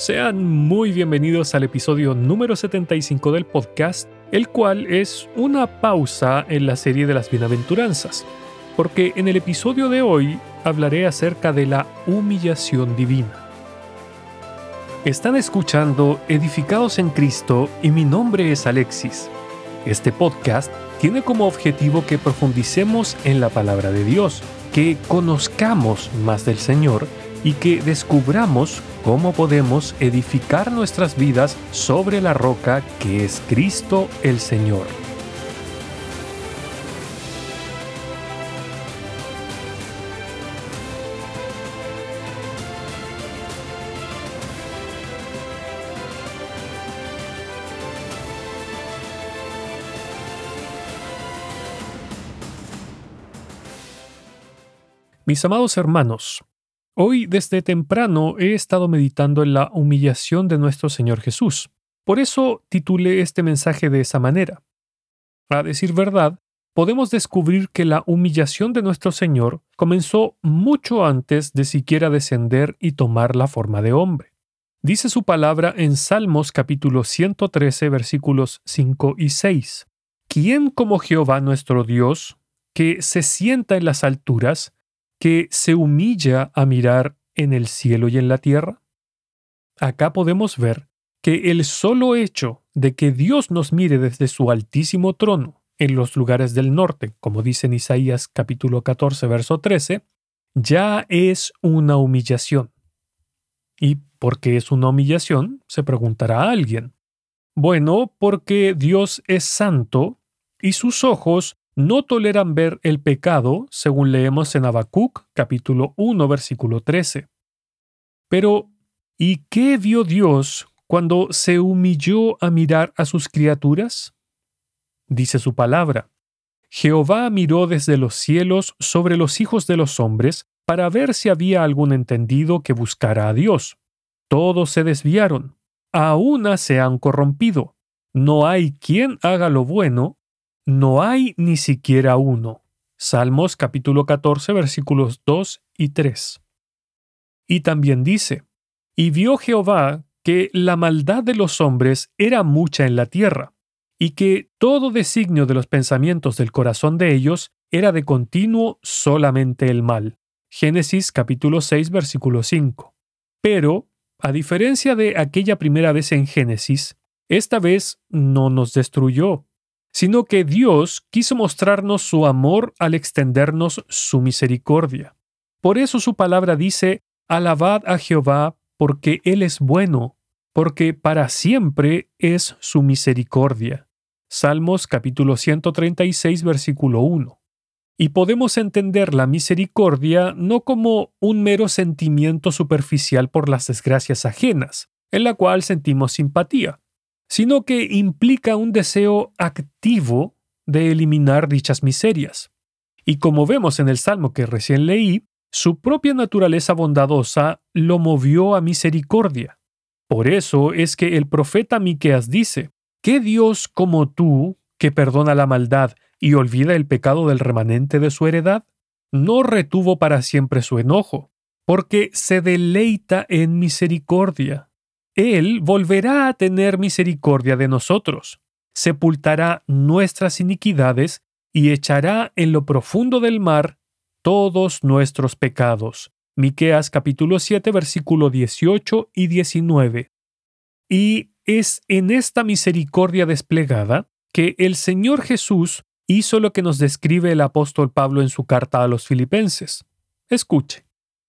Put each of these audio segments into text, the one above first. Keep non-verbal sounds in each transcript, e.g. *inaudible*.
Sean muy bienvenidos al episodio número 75 del podcast, el cual es una pausa en la serie de las bienaventuranzas, porque en el episodio de hoy hablaré acerca de la humillación divina. Están escuchando Edificados en Cristo y mi nombre es Alexis. Este podcast tiene como objetivo que profundicemos en la palabra de Dios, que conozcamos más del Señor y que descubramos cómo podemos edificar nuestras vidas sobre la roca que es Cristo el Señor. Mis amados hermanos, Hoy desde temprano he estado meditando en la humillación de nuestro Señor Jesús. Por eso titulé este mensaje de esa manera. A decir verdad, podemos descubrir que la humillación de nuestro Señor comenzó mucho antes de siquiera descender y tomar la forma de hombre. Dice su palabra en Salmos capítulo 113 versículos 5 y 6. ¿Quién como Jehová nuestro Dios, que se sienta en las alturas, que se humilla a mirar en el cielo y en la tierra? Acá podemos ver que el solo hecho de que Dios nos mire desde su altísimo trono en los lugares del norte, como dice en Isaías capítulo 14, verso 13, ya es una humillación. ¿Y por qué es una humillación? Se preguntará alguien. Bueno, porque Dios es santo y sus ojos no toleran ver el pecado, según leemos en Habacuc capítulo 1 versículo 13. Pero, ¿y qué vio Dios cuando se humilló a mirar a sus criaturas? Dice su palabra. Jehová miró desde los cielos sobre los hijos de los hombres para ver si había algún entendido que buscara a Dios. Todos se desviaron, a una se han corrompido. No hay quien haga lo bueno, no hay ni siquiera uno. Salmos capítulo 14 versículos 2 y 3. Y también dice, y vio Jehová que la maldad de los hombres era mucha en la tierra, y que todo designio de los pensamientos del corazón de ellos era de continuo solamente el mal. Génesis capítulo 6 versículo 5. Pero, a diferencia de aquella primera vez en Génesis, esta vez no nos destruyó, sino que Dios quiso mostrarnos su amor al extendernos su misericordia. Por eso su palabra dice, Alabad a Jehová, porque Él es bueno, porque para siempre es su misericordia. Salmos capítulo 136 versículo 1. Y podemos entender la misericordia no como un mero sentimiento superficial por las desgracias ajenas, en la cual sentimos simpatía, sino que implica un deseo activo de eliminar dichas miserias. Y como vemos en el Salmo que recién leí, su propia naturaleza bondadosa lo movió a misericordia. Por eso es que el profeta Miqueas dice: ¿Qué Dios como tú, que perdona la maldad y olvida el pecado del remanente de su heredad? No retuvo para siempre su enojo, porque se deleita en misericordia. Él volverá a tener misericordia de nosotros, sepultará nuestras iniquidades y echará en lo profundo del mar todos nuestros pecados. Miqueas capítulo 7 versículo 18 y 19. Y es en esta misericordia desplegada que el Señor Jesús hizo lo que nos describe el apóstol Pablo en su carta a los filipenses. Escuche.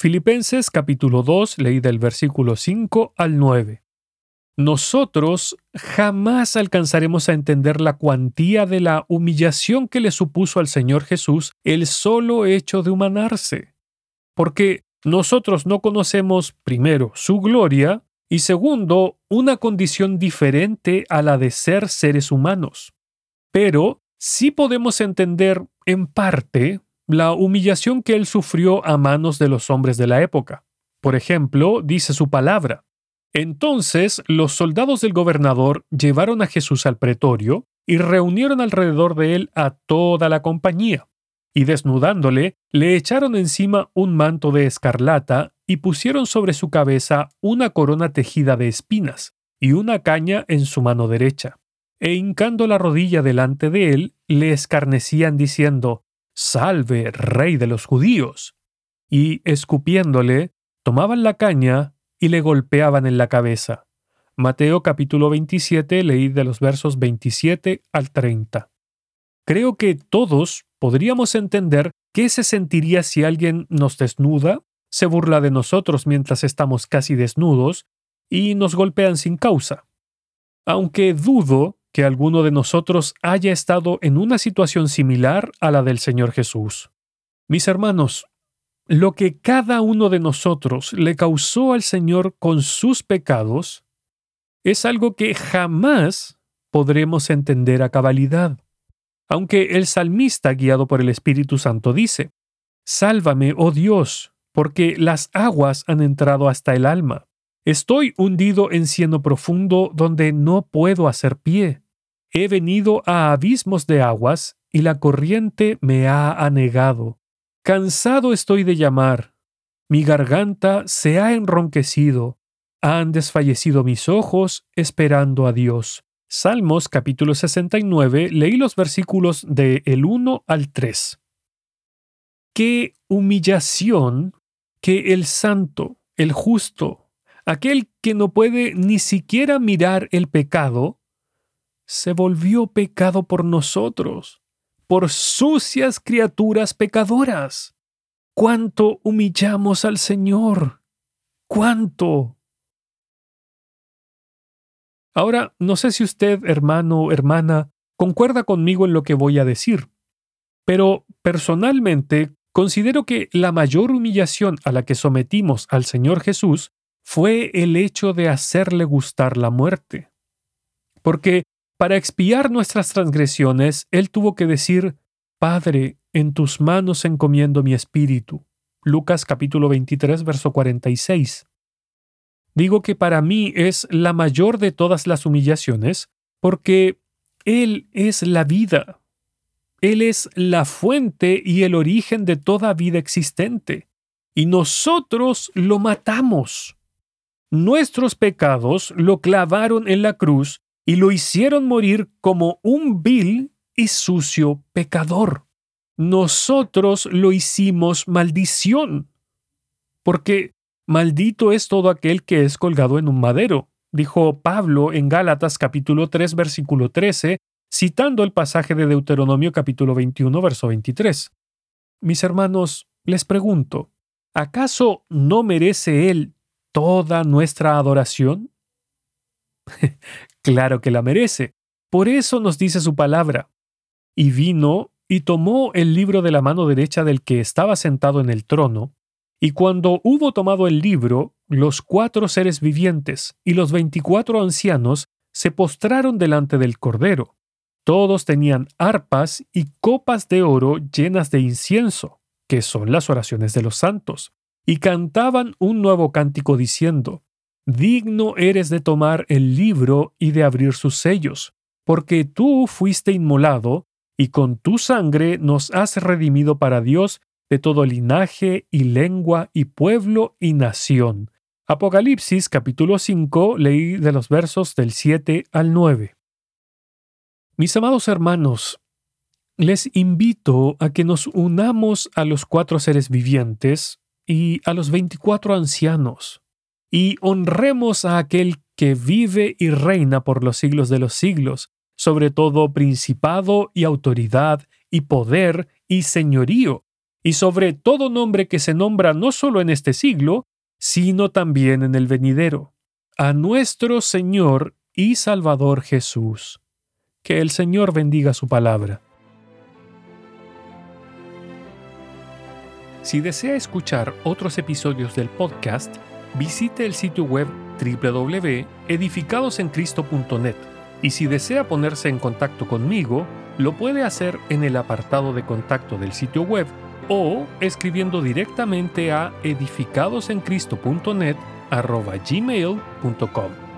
Filipenses capítulo 2, leí del versículo 5 al 9. Nosotros jamás alcanzaremos a entender la cuantía de la humillación que le supuso al Señor Jesús el solo hecho de humanarse. Porque nosotros no conocemos primero su gloria y segundo, una condición diferente a la de ser seres humanos. Pero sí podemos entender, en parte, la humillación que él sufrió a manos de los hombres de la época. Por ejemplo, dice su palabra. Entonces los soldados del gobernador llevaron a Jesús al pretorio y reunieron alrededor de él a toda la compañía, y desnudándole, le echaron encima un manto de escarlata y pusieron sobre su cabeza una corona tejida de espinas y una caña en su mano derecha. E hincando la rodilla delante de él, le escarnecían diciendo, Salve, rey de los judíos. Y escupiéndole, tomaban la caña y le golpeaban en la cabeza. Mateo capítulo 27, leí de los versos 27 al 30. Creo que todos podríamos entender qué se sentiría si alguien nos desnuda, se burla de nosotros mientras estamos casi desnudos y nos golpean sin causa. Aunque dudo que alguno de nosotros haya estado en una situación similar a la del Señor Jesús. Mis hermanos, lo que cada uno de nosotros le causó al Señor con sus pecados es algo que jamás podremos entender a cabalidad. Aunque el salmista, guiado por el Espíritu Santo, dice, Sálvame, oh Dios, porque las aguas han entrado hasta el alma. Estoy hundido en cieno profundo donde no puedo hacer pie. He venido a abismos de aguas y la corriente me ha anegado. Cansado estoy de llamar. Mi garganta se ha enronquecido. Han desfallecido mis ojos esperando a Dios. Salmos capítulo 69, leí los versículos de el 1 al 3. Qué humillación que el santo, el justo, aquel que no puede ni siquiera mirar el pecado, se volvió pecado por nosotros, por sucias criaturas pecadoras. ¿Cuánto humillamos al Señor? ¿Cuánto? Ahora, no sé si usted, hermano o hermana, concuerda conmigo en lo que voy a decir, pero personalmente considero que la mayor humillación a la que sometimos al Señor Jesús fue el hecho de hacerle gustar la muerte. Porque para expiar nuestras transgresiones, Él tuvo que decir, Padre, en tus manos encomiendo mi espíritu. Lucas capítulo 23, verso 46. Digo que para mí es la mayor de todas las humillaciones porque Él es la vida. Él es la fuente y el origen de toda vida existente. Y nosotros lo matamos. Nuestros pecados lo clavaron en la cruz y lo hicieron morir como un vil y sucio pecador. Nosotros lo hicimos maldición. Porque Maldito es todo aquel que es colgado en un madero, dijo Pablo en Gálatas capítulo 3 versículo 13, citando el pasaje de Deuteronomio capítulo 21 verso 23. Mis hermanos, les pregunto, ¿acaso no merece Él toda nuestra adoración? *laughs* claro que la merece. Por eso nos dice su palabra. Y vino y tomó el libro de la mano derecha del que estaba sentado en el trono, y cuando hubo tomado el libro, los cuatro seres vivientes y los veinticuatro ancianos se postraron delante del Cordero. Todos tenían arpas y copas de oro llenas de incienso, que son las oraciones de los santos, y cantaban un nuevo cántico diciendo, Digno eres de tomar el libro y de abrir sus sellos, porque tú fuiste inmolado, y con tu sangre nos has redimido para Dios de todo linaje y lengua y pueblo y nación. Apocalipsis capítulo 5 leí de los versos del 7 al 9. Mis amados hermanos, les invito a que nos unamos a los cuatro seres vivientes y a los veinticuatro ancianos, y honremos a aquel que vive y reina por los siglos de los siglos, sobre todo principado y autoridad y poder y señorío, y sobre todo nombre que se nombra no solo en este siglo, sino también en el venidero, a nuestro Señor y Salvador Jesús. Que el Señor bendiga su palabra. Si desea escuchar otros episodios del podcast, visite el sitio web www.edificadosencristo.net y si desea ponerse en contacto conmigo, lo puede hacer en el apartado de contacto del sitio web o escribiendo directamente a edificadosencristo.net gmail.com.